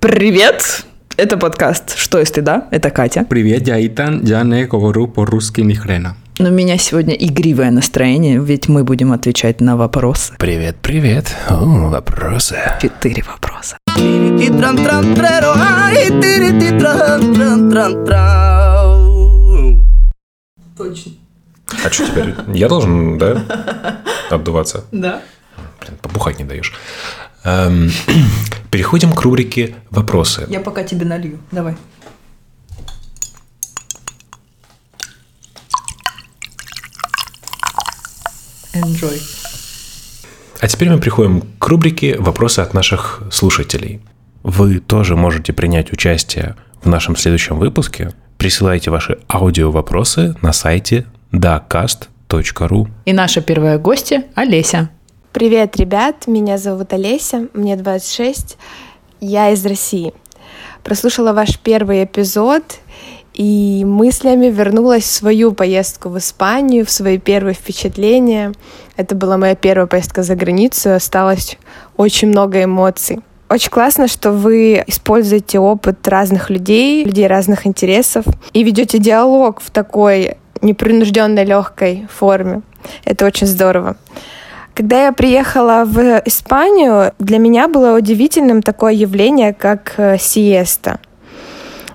Привет! Это подкаст «Что если да?» Это Катя. Привет, я Итан, я не говорю по-русски ни хрена. Но у меня сегодня игривое настроение, ведь мы будем отвечать на вопросы. Привет, привет. О, вопросы. Четыре вопроса. Точно. А что теперь? Я должен, да, отдуваться? Да. Блин, побухать не даешь. Эм, Переходим к рубрике «Вопросы». Я пока тебе налью. Давай. Enjoy. А теперь мы приходим к рубрике «Вопросы от наших слушателей». Вы тоже можете принять участие в нашем следующем выпуске. Присылайте ваши аудио-вопросы на сайте dacast.ru. И наша первая гостья Олеся. Привет, ребят, меня зовут Олеся, мне 26, я из России. Прослушала ваш первый эпизод и мыслями вернулась в свою поездку в Испанию, в свои первые впечатления. Это была моя первая поездка за границу, осталось очень много эмоций. Очень классно, что вы используете опыт разных людей, людей разных интересов и ведете диалог в такой непринужденной легкой форме. Это очень здорово. Когда я приехала в Испанию, для меня было удивительным такое явление, как э, сиеста.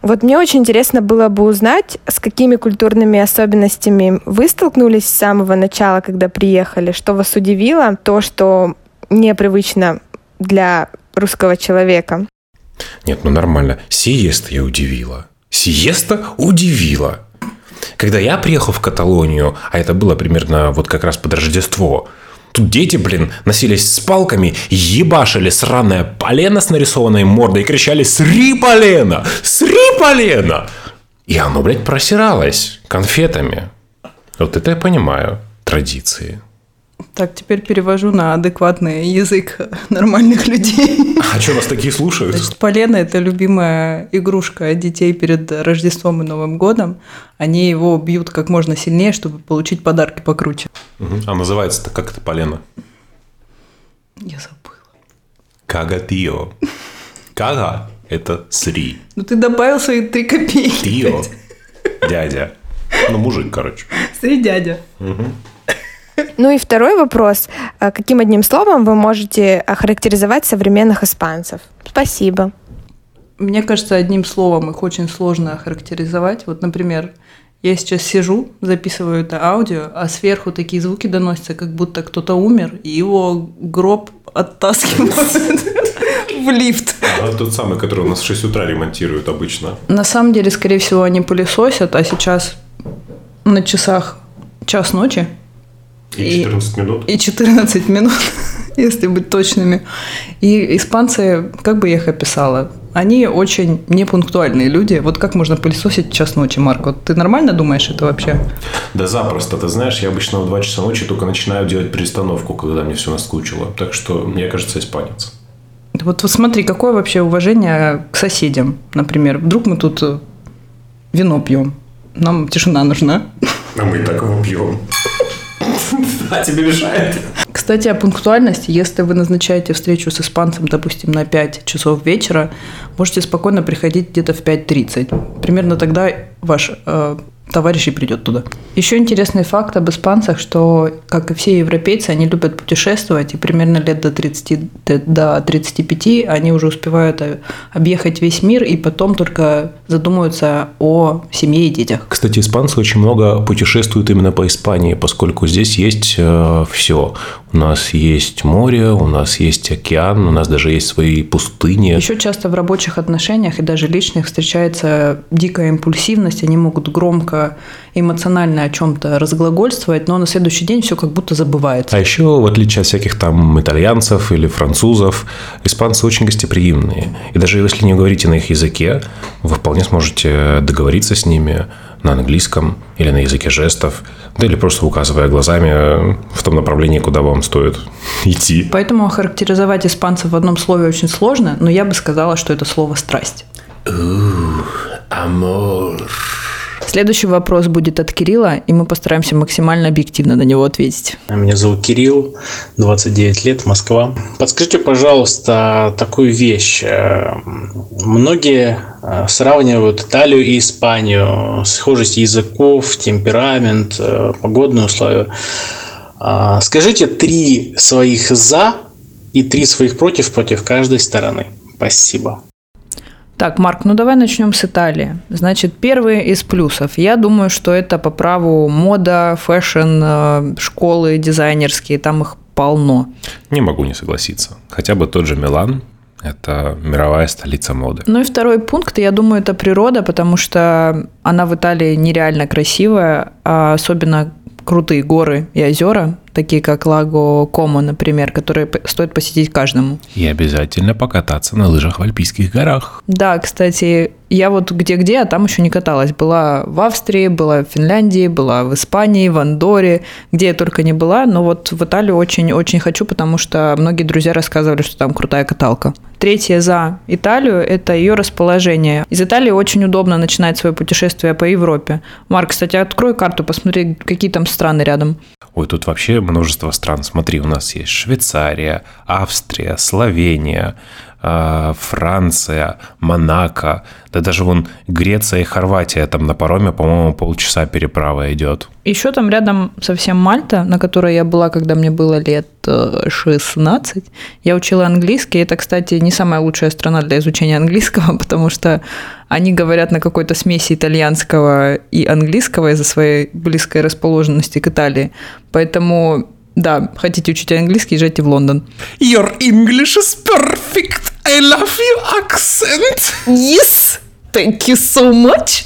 Вот мне очень интересно было бы узнать, с какими культурными особенностями вы столкнулись с самого начала, когда приехали, что вас удивило, то, что непривычно для русского человека. Нет, ну нормально. Сиеста я удивила. Сиеста удивила. Когда я приехал в Каталонию, а это было примерно вот как раз под Рождество, Тут дети, блин, носились с палками, ебашили сраное полено с нарисованной мордой и кричали «Сри полено! Сри полено!» И оно, блядь, просиралось конфетами. Вот это я понимаю. Традиции. Так, теперь перевожу на адекватный язык нормальных людей. А что, нас такие слушают? Значит, полено – это любимая игрушка детей перед Рождеством и Новым годом. Они его бьют как можно сильнее, чтобы получить подарки покруче. Угу. А называется-то как это полено? Я забыла. Кагатио. Кага – это сри. Ну ты добавил свои три копейки. Тио – дядя. Ну, мужик, короче. Сри дядя. Угу. Ну и второй вопрос. А каким одним словом вы можете охарактеризовать современных испанцев? Спасибо. Мне кажется, одним словом их очень сложно охарактеризовать. Вот, например, я сейчас сижу, записываю это аудио, а сверху такие звуки доносятся, как будто кто-то умер, и его гроб оттаскивают в лифт. А тот самый, который у нас в 6 утра ремонтируют обычно. На самом деле, скорее всего, они пылесосят, а сейчас на часах час ночи. И 14 минут. И 14 минут, если быть точными. И испанцы, как бы я их описала, они очень непунктуальные люди. Вот как можно пылесосить час ночи, Марко? Ты нормально думаешь это вообще? Да запросто. Ты знаешь, я обычно в 2 часа ночи только начинаю делать перестановку, когда мне все наскучило. Так что, мне кажется, испанец. Вот, вот смотри, какое вообще уважение к соседям, например. Вдруг мы тут э, вино пьем. Нам тишина нужна. А мы и так его пьем. А тебе мешает? Кстати, о пунктуальности. Если вы назначаете встречу с испанцем, допустим, на 5 часов вечера, можете спокойно приходить где-то в 5.30. Примерно тогда ваш э, товарищ и придет туда. Еще интересный факт об испанцах, что, как и все европейцы, они любят путешествовать, и примерно лет до 30, до 35 они уже успевают э, объехать весь мир, и потом только задумываются о семье и детях. Кстати, испанцы очень много путешествуют именно по Испании, поскольку здесь есть э, все. У нас есть море, у нас есть океан, у нас даже есть свои пустыни. Еще часто в рабочих отношениях и даже личных встречается дикая импульсивность, они могут громко эмоционально о чем-то разглагольствовать, но на следующий день все как будто забывается. А еще, в отличие от всяких там итальянцев или французов, испанцы очень гостеприимные. И даже если не говорите на их языке, вы вполне сможете договориться с ними на английском или на языке жестов, да или просто указывая глазами в том направлении, куда вам стоит идти. Поэтому охарактеризовать испанцев в одном слове очень сложно, но я бы сказала, что это слово «страсть». Амор. Следующий вопрос будет от Кирилла, и мы постараемся максимально объективно на него ответить. Меня зовут Кирилл, 29 лет, Москва. Подскажите, пожалуйста, такую вещь. Э, многие э, сравнивают Италию и Испанию, схожесть языков, темперамент, э, погодные условия. А, скажите три своих «за» и три своих «против» против каждой стороны. Спасибо. Так, Марк, ну давай начнем с Италии. Значит, первый из плюсов. Я думаю, что это по праву мода, fashion, э, школы дизайнерские, там их полно. Не могу не согласиться. Хотя бы тот же Милан, это мировая столица моды. Ну и второй пункт, я думаю, это природа, потому что она в Италии нереально красивая, а особенно крутые горы и озера, такие как Лаго Комо, например, которые стоит посетить каждому. И обязательно покататься на лыжах в Альпийских горах. Да, кстати, я вот где-где, а там еще не каталась. Была в Австрии, была в Финляндии, была в Испании, в Андоре, где я только не была. Но вот в Италию очень-очень хочу, потому что многие друзья рассказывали, что там крутая каталка. Третье за Италию – это ее расположение. Из Италии очень удобно начинать свое путешествие по Европе. Марк, кстати, открой карту, посмотри, какие там страны рядом. Ой, тут вообще множество стран. Смотри, у нас есть Швейцария, Австрия, Словения, Франция, Монако, да даже вон Греция и Хорватия, там на пароме, по-моему, полчаса переправа идет. Еще там рядом совсем Мальта, на которой я была, когда мне было лет 16. Э, я учила английский. Это, кстати, не самая лучшая страна для изучения английского, потому что они говорят на какой-то смеси итальянского и английского из-за своей близкой расположенности к Италии. Поэтому да, хотите учить английский, езжайте в Лондон. Your English is perfect. I love your accent. Yes, thank you so much.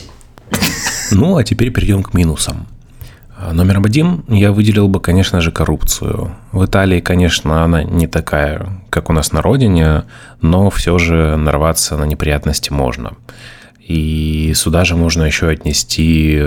Ну, а теперь перейдем к минусам. А, номер один я выделил бы, конечно же, коррупцию. В Италии, конечно, она не такая, как у нас на родине, но все же нарваться на неприятности можно. И сюда же можно еще отнести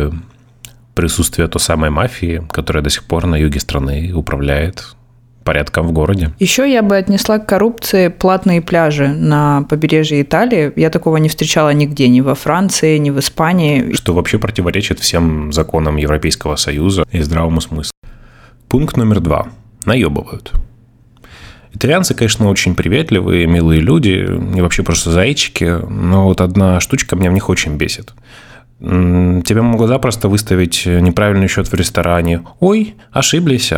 присутствие той самой мафии, которая до сих пор на юге страны управляет порядком в городе. Еще я бы отнесла к коррупции платные пляжи на побережье Италии. Я такого не встречала нигде, ни во Франции, ни в Испании. Что вообще противоречит всем законам Европейского Союза и здравому смыслу. Пункт номер два. Наебывают. Итальянцы, конечно, очень приветливые, милые люди, и вообще просто зайчики, но вот одна штучка меня в них очень бесит. Тебе могут запросто выставить неправильный счет в ресторане. Ой, ошиблись.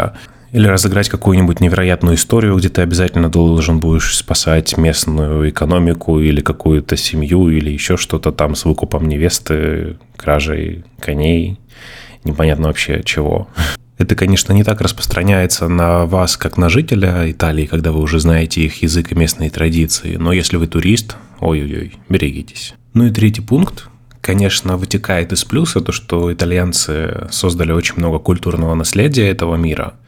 А». Или разыграть какую-нибудь невероятную историю, где ты обязательно должен будешь спасать местную экономику или какую-то семью, или еще что-то там с выкупом невесты, кражей коней, непонятно вообще чего. Это, конечно, не так распространяется на вас, как на жителя Италии, когда вы уже знаете их язык и местные традиции. Но если вы турист, ой-ой-ой, берегитесь. Ну и третий пункт, конечно, вытекает из плюса то, что итальянцы создали очень много культурного наследия этого мира –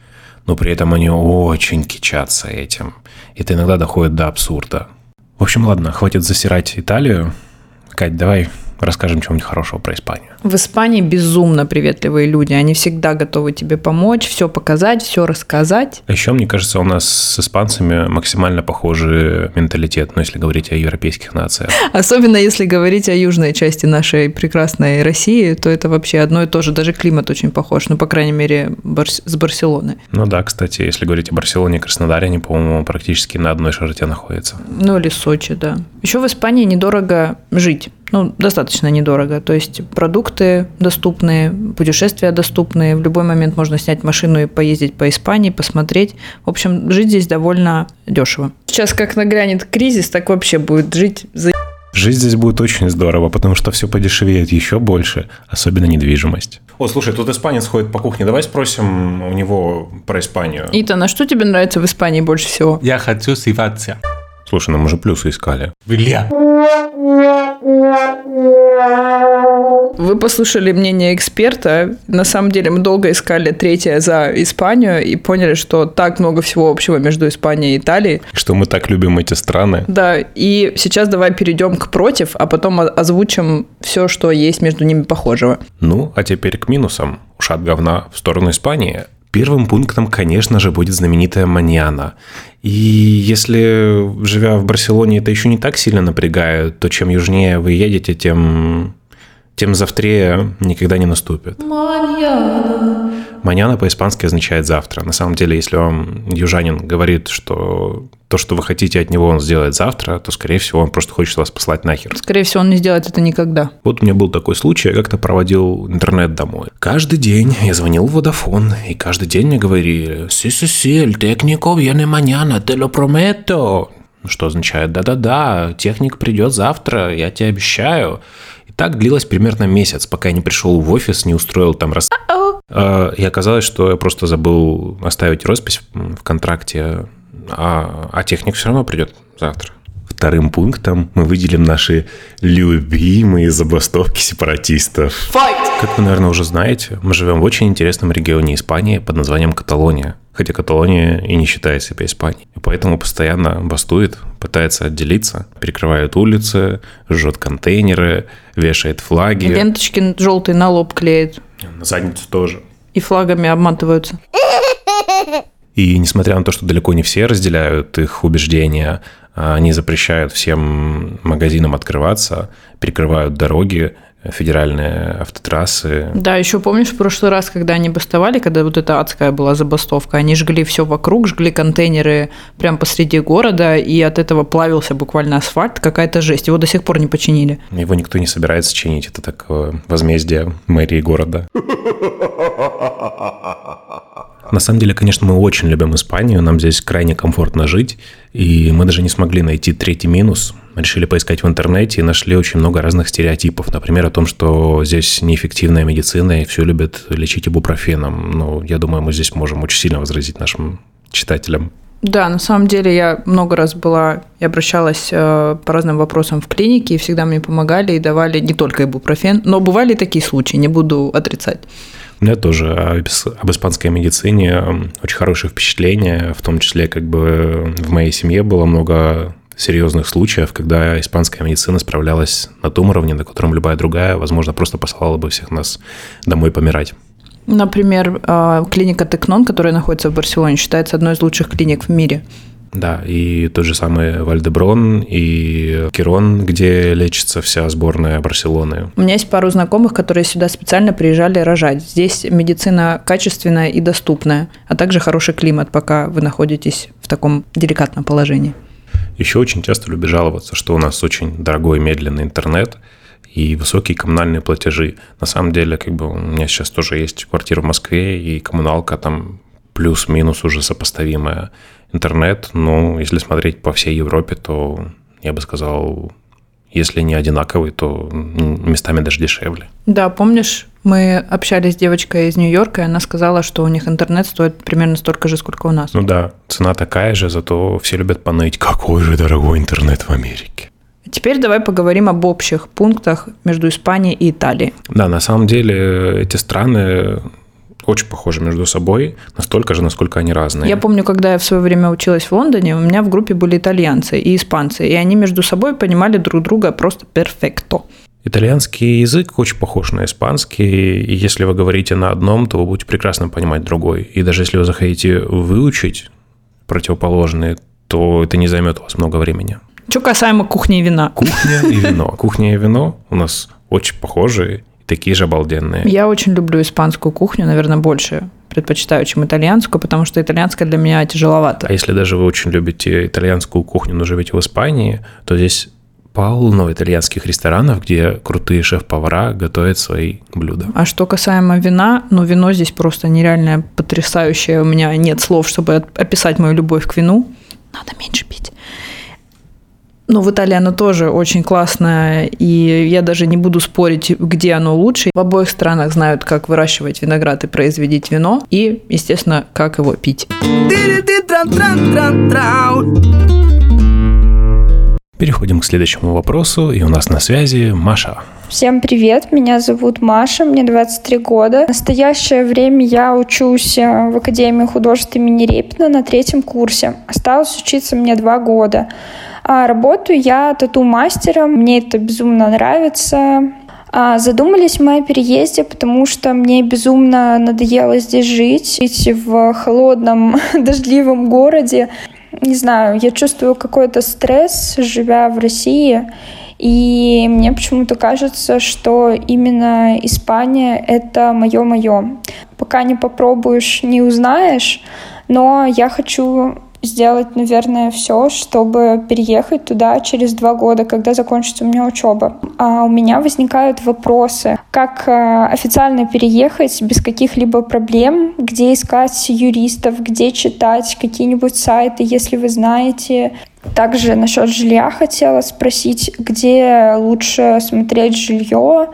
но при этом они очень кичатся этим. Это иногда доходит до абсурда. В общем, ладно, хватит засирать Италию. Кать, давай расскажем чего-нибудь хорошего про Испанию. В Испании безумно приветливые люди. Они всегда готовы тебе помочь, все показать, все рассказать. А еще, мне кажется, у нас с испанцами максимально похожий менталитет, ну, если говорить о европейских нациях. Особенно если говорить о южной части нашей прекрасной России, то это вообще одно и то же. Даже климат очень похож, ну, по крайней мере, с Барселоны. Ну да, кстати, если говорить о Барселоне и Краснодаре, они, по-моему, практически на одной широте находятся. Ну или Сочи, да. Еще в Испании недорого жить ну, достаточно недорого. То есть продукты доступные, путешествия доступные. В любой момент можно снять машину и поездить по Испании, посмотреть. В общем, жить здесь довольно дешево. Сейчас как нагрянет кризис, так вообще будет жить за Жить здесь будет очень здорово, потому что все подешевеет еще больше, особенно недвижимость. О, слушай, тут испанец ходит по кухне. Давай спросим у него про Испанию. Итан, а что тебе нравится в Испании больше всего? Я хочу сиваться. Слушай, ну мы же плюсы искали. Бля. Вы послушали мнение эксперта. На самом деле мы долго искали третье за Испанию и поняли, что так много всего общего между Испанией и Италией. Что мы так любим эти страны. Да, и сейчас давай перейдем к против, а потом озвучим все, что есть между ними похожего. Ну, а теперь к минусам. Ушат говна в сторону Испании. Первым пунктом, конечно же, будет знаменитая маньяна. И если, живя в Барселоне, это еще не так сильно напрягает, то чем южнее вы едете, тем тем завтра никогда не наступит. Маньяна по-испански означает завтра. На самом деле, если вам южанин говорит, что то, что вы хотите от него, он сделает завтра, то, скорее всего, он просто хочет вас послать нахер. Скорее всего, он не сделает это никогда. Вот у меня был такой случай, я как-то проводил интернет домой. Каждый день я звонил в Vodafone, и каждый день мне говорили «Си-си-си, el técnico viene mañana, te lo prometo». Что означает «Да-да-да, техник придет завтра, я тебе обещаю». И так длилось примерно месяц, пока я не пришел в офис, не устроил там раз... А, И оказалось, что я просто забыл оставить роспись в контракте, а, а техник все равно придет завтра. Вторым пунктом мы выделим наши любимые забастовки сепаратистов. Как вы, наверное, уже знаете, мы живем в очень интересном регионе Испании под названием Каталония. Хотя Каталония и не считает себя Испанией. И поэтому постоянно бастует, пытается отделиться, перекрывает улицы, жжет контейнеры, вешает флаги. Ленточки желтые на лоб клеит. На задницу тоже. И флагами обматываются. И несмотря на то, что далеко не все разделяют их убеждения, они запрещают всем магазинам открываться, перекрывают дороги, федеральные автотрассы. Да, еще помнишь в прошлый раз, когда они бастовали, когда вот эта адская была забастовка, они жгли все вокруг, жгли контейнеры прямо посреди города, и от этого плавился буквально асфальт, какая-то жесть. Его до сих пор не починили. Его никто не собирается чинить. Это такое возмездие мэрии города. На самом деле, конечно, мы очень любим Испанию, нам здесь крайне комфортно жить, и мы даже не смогли найти третий минус. Решили поискать в интернете и нашли очень много разных стереотипов. Например, о том, что здесь неэффективная медицина и все любят лечить ибупрофеном. Ну, я думаю, мы здесь можем очень сильно возразить нашим читателям. Да, на самом деле я много раз была и обращалась э, по разным вопросам в клинике, и всегда мне помогали и давали не только ибупрофен, но бывали и такие случаи, не буду отрицать. У меня тоже об испанской медицине очень хорошее впечатление, в том числе как бы в моей семье было много серьезных случаев, когда испанская медицина справлялась на том уровне, на котором любая другая, возможно, просто послала бы всех нас домой помирать. Например, э, клиника Текнон, которая находится в Барселоне, считается одной из лучших клиник в мире. Да, и тот же самый Вальдеброн и Кирон, где лечится вся сборная Барселоны. У меня есть пару знакомых, которые сюда специально приезжали рожать. Здесь медицина качественная и доступная, а также хороший климат, пока вы находитесь в таком деликатном положении. Еще очень часто люблю жаловаться, что у нас очень дорогой медленный интернет и высокие коммунальные платежи. На самом деле, как бы у меня сейчас тоже есть квартира в Москве, и коммуналка там плюс-минус уже сопоставимая. Интернет, ну, если смотреть по всей Европе, то я бы сказал, если не одинаковый, то местами даже дешевле. Да, помнишь, мы общались с девочкой из Нью-Йорка, и она сказала, что у них интернет стоит примерно столько же, сколько у нас. Ну да, цена такая же, зато все любят поныть, какой же дорогой интернет в Америке. Теперь давай поговорим об общих пунктах между Испанией и Италией. Да, на самом деле эти страны очень похожи между собой, настолько же, насколько они разные. Я помню, когда я в свое время училась в Лондоне, у меня в группе были итальянцы и испанцы, и они между собой понимали друг друга просто перфекто. Итальянский язык очень похож на испанский, и если вы говорите на одном, то вы будете прекрасно понимать другой. И даже если вы захотите выучить противоположные, то это не займет у вас много времени. Что касаемо кухни и вина. Кухня и вино. Кухня и вино у нас очень похожие, такие же обалденные. Я очень люблю испанскую кухню, наверное, больше предпочитаю, чем итальянскую, потому что итальянская для меня тяжеловато. А если даже вы очень любите итальянскую кухню, но живете в Испании, то здесь полно итальянских ресторанов, где крутые шеф-повара готовят свои блюда. А что касаемо вина, ну, вино здесь просто нереально потрясающее. У меня нет слов, чтобы описать мою любовь к вину. Надо меньше пить. Но в Италии оно тоже очень классное, и я даже не буду спорить, где оно лучше. В обоих странах знают, как выращивать виноград и производить вино, и, естественно, как его пить. Переходим к следующему вопросу, и у нас на связи Маша. Всем привет, меня зовут Маша, мне 23 года. В настоящее время я учусь э, в Академии художеств имени Репина на третьем курсе. Осталось учиться мне два года. А работаю я тату-мастером, мне это безумно нравится. А задумались мы о переезде, потому что мне безумно надоело здесь жить, жить в холодном, дождливом городе. Не знаю, я чувствую какой-то стресс, живя в России. И мне почему-то кажется, что именно Испания — это мое-мое. Пока не попробуешь, не узнаешь, но я хочу сделать, наверное, все, чтобы переехать туда через два года, когда закончится у меня учеба. А у меня возникают вопросы, как э, официально переехать без каких-либо проблем, где искать юристов, где читать какие-нибудь сайты, если вы знаете. Также насчет жилья хотела спросить, где лучше смотреть жилье,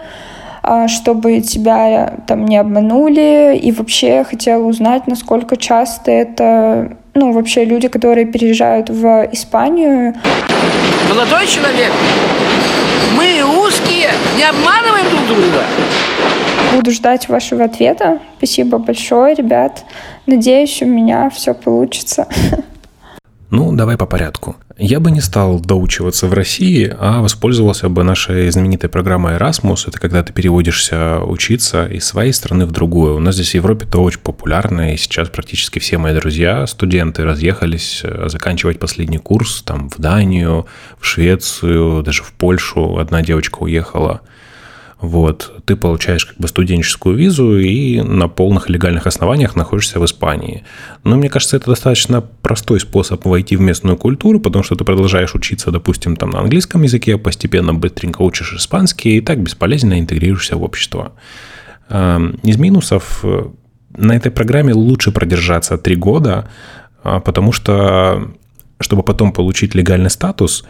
а, чтобы тебя там не обманули. И вообще хотела узнать, насколько часто это ну, вообще люди, которые переезжают в Испанию. Молодой человек, мы узкие, не обманываем друг друга. Буду ждать вашего ответа. Спасибо большое, ребят. Надеюсь, у меня все получится. Ну, давай по порядку. Я бы не стал доучиваться в России, а воспользовался бы нашей знаменитой программой Erasmus. Это когда ты переводишься учиться из своей страны в другую. У нас здесь в Европе это очень популярно, и сейчас практически все мои друзья, студенты, разъехались э, заканчивать последний курс там в Данию, в Швецию, даже в Польшу. Одна девочка уехала – вот, ты получаешь как бы студенческую визу и на полных легальных основаниях находишься в Испании. Но мне кажется, это достаточно простой способ войти в местную культуру, потому что ты продолжаешь учиться, допустим, там на английском языке, постепенно быстренько учишь испанский и так бесполезно интегрируешься в общество. Эм, из минусов э, на этой программе лучше продержаться три года, а, потому что чтобы потом получить легальный статус,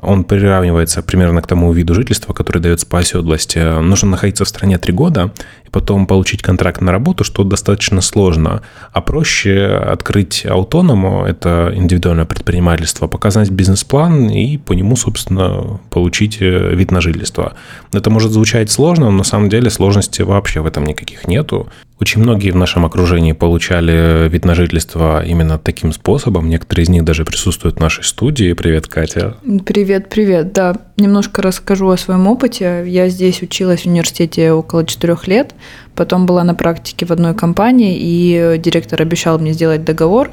он приравнивается примерно к тому виду жительства, который дается по оседлости. Нужно находиться в стране три года потом получить контракт на работу, что достаточно сложно. А проще открыть аутоному, это индивидуальное предпринимательство, показать бизнес-план и по нему, собственно, получить э, вид на жительство. Это может звучать сложно, но на самом деле сложности вообще в этом никаких нету. Очень многие в нашем окружении получали вид на жительство именно таким способом. Некоторые из них даже присутствуют в нашей студии. Привет, Катя. Привет, привет. Да, немножко расскажу о своем опыте. Я здесь училась в университете около четырех лет. Потом была на практике в одной компании, и директор обещал мне сделать договор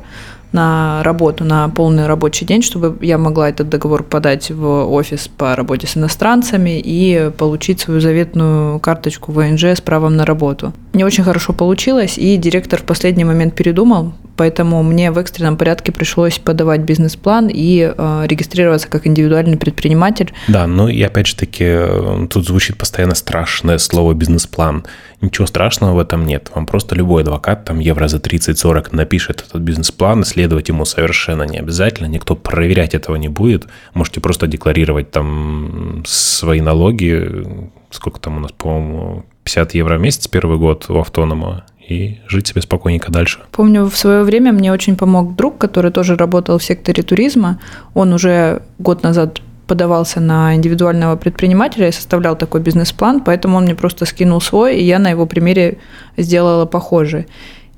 на работу, на полный рабочий день, чтобы я могла этот договор подать в офис по работе с иностранцами и получить свою заветную карточку ВНЖ с правом на работу. Не очень хорошо получилось, и директор в последний момент передумал, поэтому мне в экстренном порядке пришлось подавать бизнес-план и э, регистрироваться как индивидуальный предприниматель. Да, ну и опять же таки, э, тут звучит постоянно страшное слово «бизнес-план». Ничего страшного в этом нет. Вам просто любой адвокат, там евро за 30-40 напишет этот бизнес-план, следовать ему совершенно не обязательно, никто проверять этого не будет. Можете просто декларировать там свои налоги, сколько там у нас, по-моему, 50 евро в месяц первый год у автонома, и жить себе спокойненько дальше. Помню, в свое время мне очень помог друг, который тоже работал в секторе туризма. Он уже год назад подавался на индивидуального предпринимателя и составлял такой бизнес-план, поэтому он мне просто скинул свой, и я на его примере сделала похожий.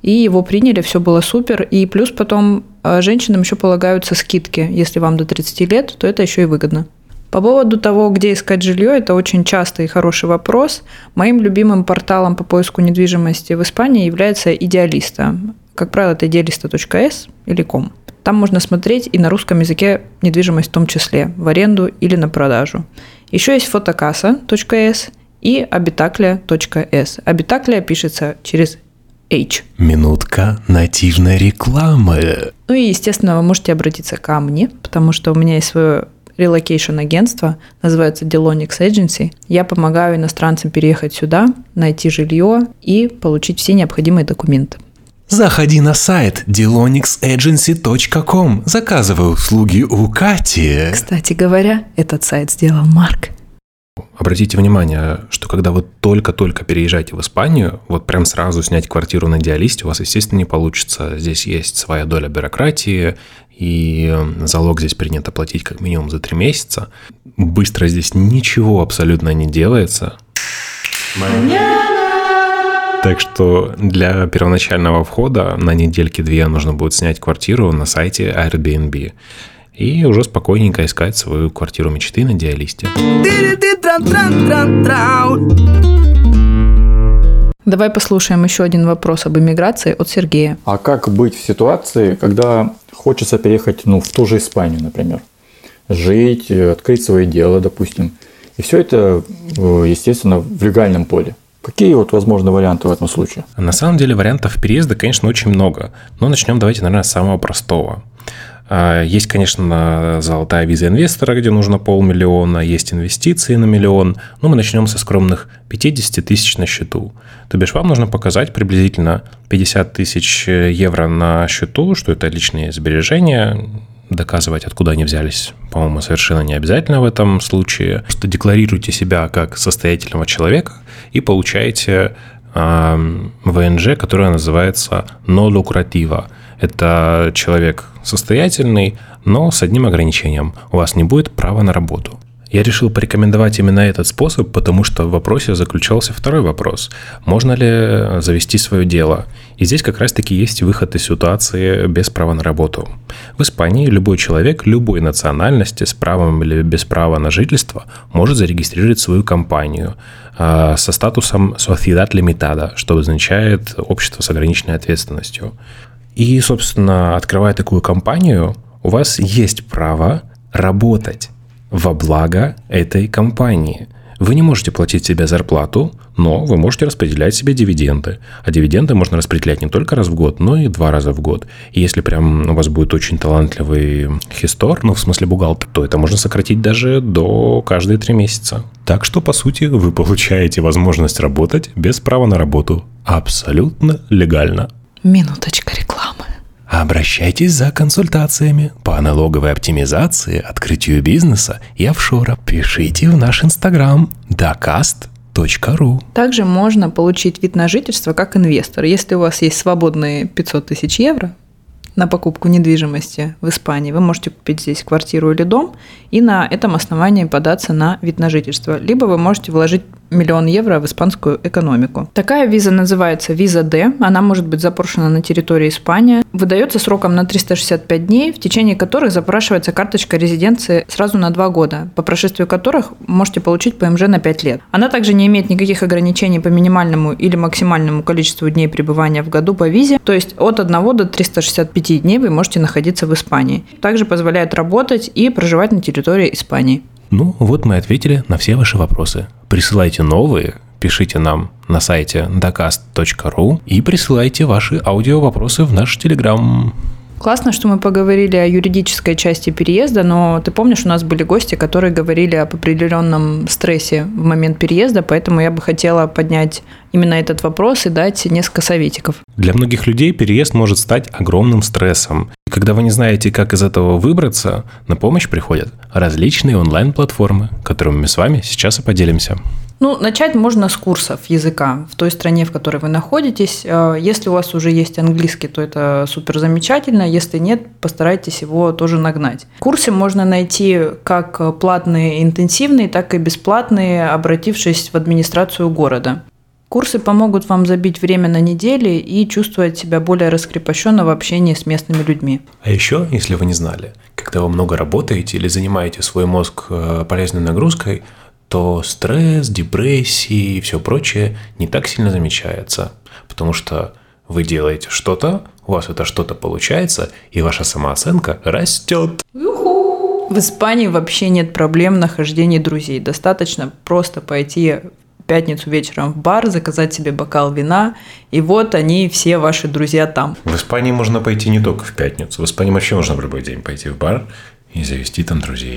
И его приняли, все было супер. И плюс потом а, женщинам еще полагаются скидки. Если вам до 30 лет, то это еще и выгодно. По поводу того, где искать жилье, это очень частый и хороший вопрос. Моим любимым порталом по поиску недвижимости в Испании является Идеалиста. Как правило, это idealista.s или com. Там можно смотреть и на русском языке недвижимость в том числе, в аренду или на продажу. Еще есть фотокасса.с и habitaclia.com. Habitaclia пишется через H. Минутка нативной рекламы. Ну и, естественно, вы можете обратиться ко мне, потому что у меня есть свое relocation агентство, называется Delonix Agency. Я помогаю иностранцам переехать сюда, найти жилье и получить все необходимые документы. Заходи на сайт delonixagency.com, заказывай услуги у Кати. Кстати говоря, этот сайт сделал Марк. Обратите внимание, что когда вы только-только переезжаете в Испанию, вот прям сразу снять квартиру на идеалисте у вас, естественно, не получится. Здесь есть своя доля бюрократии, и залог здесь принято платить как минимум за три месяца. Быстро здесь ничего абсолютно не делается. Так что для первоначального входа на недельки две нужно будет снять квартиру на сайте Airbnb и уже спокойненько искать свою квартиру мечты на диалисте. Давай послушаем еще один вопрос об иммиграции от Сергея. А как быть в ситуации, когда хочется переехать ну, в ту же Испанию, например? жить, открыть свое дело, допустим. И все это, э, естественно, в легальном поле. Какие вот возможны варианты в этом случае? На самом деле вариантов переезда, конечно, очень много. Но начнем давайте, наверное, с самого простого. А, есть, конечно, золотая виза инвестора, где нужно полмиллиона, есть инвестиции на миллион. Но мы начнем со скромных 50 тысяч на счету. То бишь вам нужно показать приблизительно 50 тысяч евро на счету, что это личные сбережения, доказывать, откуда они взялись, по-моему, совершенно не обязательно в этом случае. Просто декларируйте себя как состоятельного человека и получаете э, ВНЖ, которое называется «но лукратива». Это человек состоятельный, но с одним ограничением. У вас не будет права на работу. Я решил порекомендовать именно этот способ, потому что в вопросе заключался второй вопрос. Можно ли завести свое дело? И здесь как раз-таки есть выход из ситуации без права на работу. В Испании любой человек любой национальности с правом или без права на жительство может зарегистрировать свою компанию э, со статусом Sociedad Limitada, что означает общество с ограниченной ответственностью. И, собственно, открывая такую компанию, у вас есть право работать во благо этой компании. Вы не можете платить себе зарплату, но вы можете распределять себе дивиденды. А дивиденды можно распределять не только раз в год, но и два раза в год. И если прям у вас будет очень талантливый хистор, ну, в смысле бухгалтер, то это можно сократить даже до каждые три месяца. Так что, по сути, вы получаете возможность работать без права на работу. Абсолютно легально. Минуточка рекламы. Обращайтесь за консультациями по налоговой оптимизации, открытию бизнеса и офшора. Пишите в наш инстаграм docast.ru Также можно получить вид на жительство как инвестор. Если у вас есть свободные 500 тысяч евро на покупку недвижимости в Испании, вы можете купить здесь квартиру или дом и на этом основании податься на вид на жительство. Либо вы можете вложить миллион евро в испанскую экономику. Такая виза называется виза D. Она может быть запрошена на территории Испании. Выдается сроком на 365 дней, в течение которых запрашивается карточка резиденции сразу на 2 года, по прошествию которых можете получить ПМЖ на 5 лет. Она также не имеет никаких ограничений по минимальному или максимальному количеству дней пребывания в году по визе, то есть от 1 до 365 дней вы можете находиться в Испании. Также позволяет работать и проживать на территории Испании. Ну, вот мы ответили на все ваши вопросы. Присылайте новые, пишите нам на сайте docast.ru и присылайте ваши аудио-вопросы в наш Телеграм. Классно, что мы поговорили о юридической части переезда, но ты помнишь, у нас были гости, которые говорили об определенном стрессе в момент переезда, поэтому я бы хотела поднять именно этот вопрос и дать несколько советиков. Для многих людей переезд может стать огромным стрессом. И когда вы не знаете, как из этого выбраться, на помощь приходят различные онлайн-платформы, которыми мы с вами сейчас и поделимся. Ну, начать можно с курсов языка в той стране, в которой вы находитесь. Э, Если у вас уже есть английский, то это супер замечательно. Если нет, постарайтесь его тоже нагнать. Курсы можно найти как платные интенсивные, так и бесплатные, обратившись в администрацию города. Курсы помогут вам забить время на недели и чувствовать себя более раскрепощенно в общении с местными людьми. А еще, если вы не знали, когда вы много работаете или занимаете свой мозг э, полезной нагрузкой, то стресс, депрессии и все прочее не так сильно замечается, потому что вы делаете что-то, у вас это что-то получается, и ваша самооценка растет. В Испании вообще нет проблем нахождения друзей. Достаточно просто пойти в пятницу вечером в бар, заказать себе бокал вина, и вот они все ваши друзья там. В Испании можно пойти не только в пятницу. В Испании вообще можно в любой день пойти в бар и завести там друзей.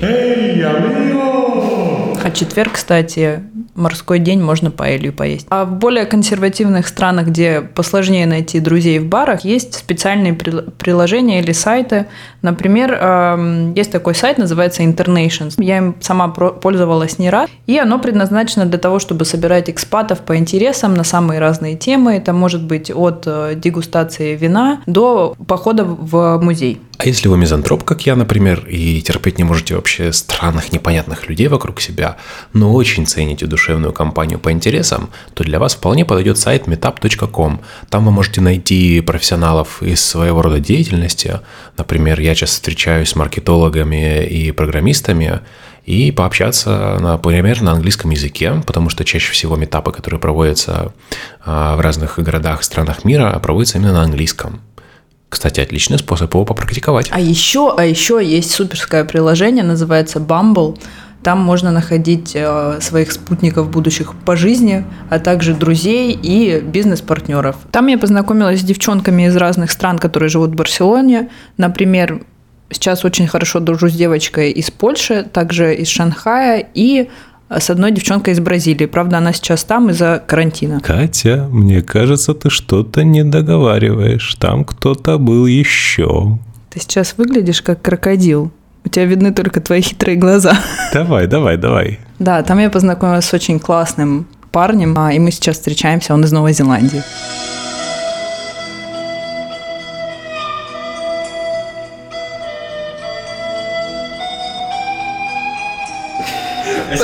А четверг, кстати, морской день, можно паэлью поесть. А в более консервативных странах, где посложнее найти друзей в барах, есть специальные прил- приложения или сайты. Например, эм, есть такой сайт, называется Internations. Я им сама пользовалась не раз. И оно предназначено для того, чтобы собирать экспатов по интересам на самые разные темы. Это может быть от э, дегустации вина до похода в музей. А если вы мизантроп, как я, например, и терпеть не можете вообще странных, непонятных людей вокруг себя, но очень цените душевную компанию по интересам, то для вас вполне подойдет сайт meetup.com. Там вы можете найти профессионалов из своего рода деятельности. Например, я часто встречаюсь с маркетологами и программистами, и пообщаться, например, на английском языке, потому что чаще всего метапы, которые проводятся а, в разных городах, странах мира, проводятся именно на английском. Кстати, отличный способ его попрактиковать. А еще, а еще есть суперское приложение, называется Bumble. Там можно находить э, своих спутников будущих по жизни, а также друзей и бизнес-партнеров. Там я познакомилась с девчонками из разных стран, которые живут в Барселоне. Например, сейчас очень хорошо дружу с девочкой из Польши, также из Шанхая и с одной девчонкой из Бразилии. Правда, она сейчас там из-за карантина. Катя, мне кажется, ты что-то не договариваешь. Там кто-то был еще. Ты сейчас выглядишь как крокодил. У тебя видны только твои хитрые глаза. Давай, давай, давай. Да, там я познакомилась с очень классным парнем, а, и мы сейчас встречаемся, он из Новой Зеландии.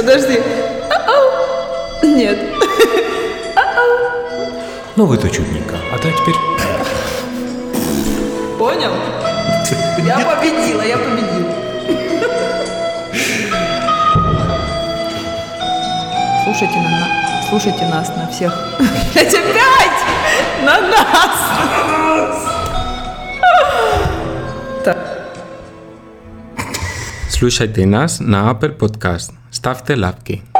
Подожди. Нет. Ну вы-то чудненько. А то теперь... Понял? Я победила, я победила. Слушайте, на, на- слушайте нас на всех. Опять! На нас! Слушайте нас Slušajte nas na Apple Podcast. Stavte lapki.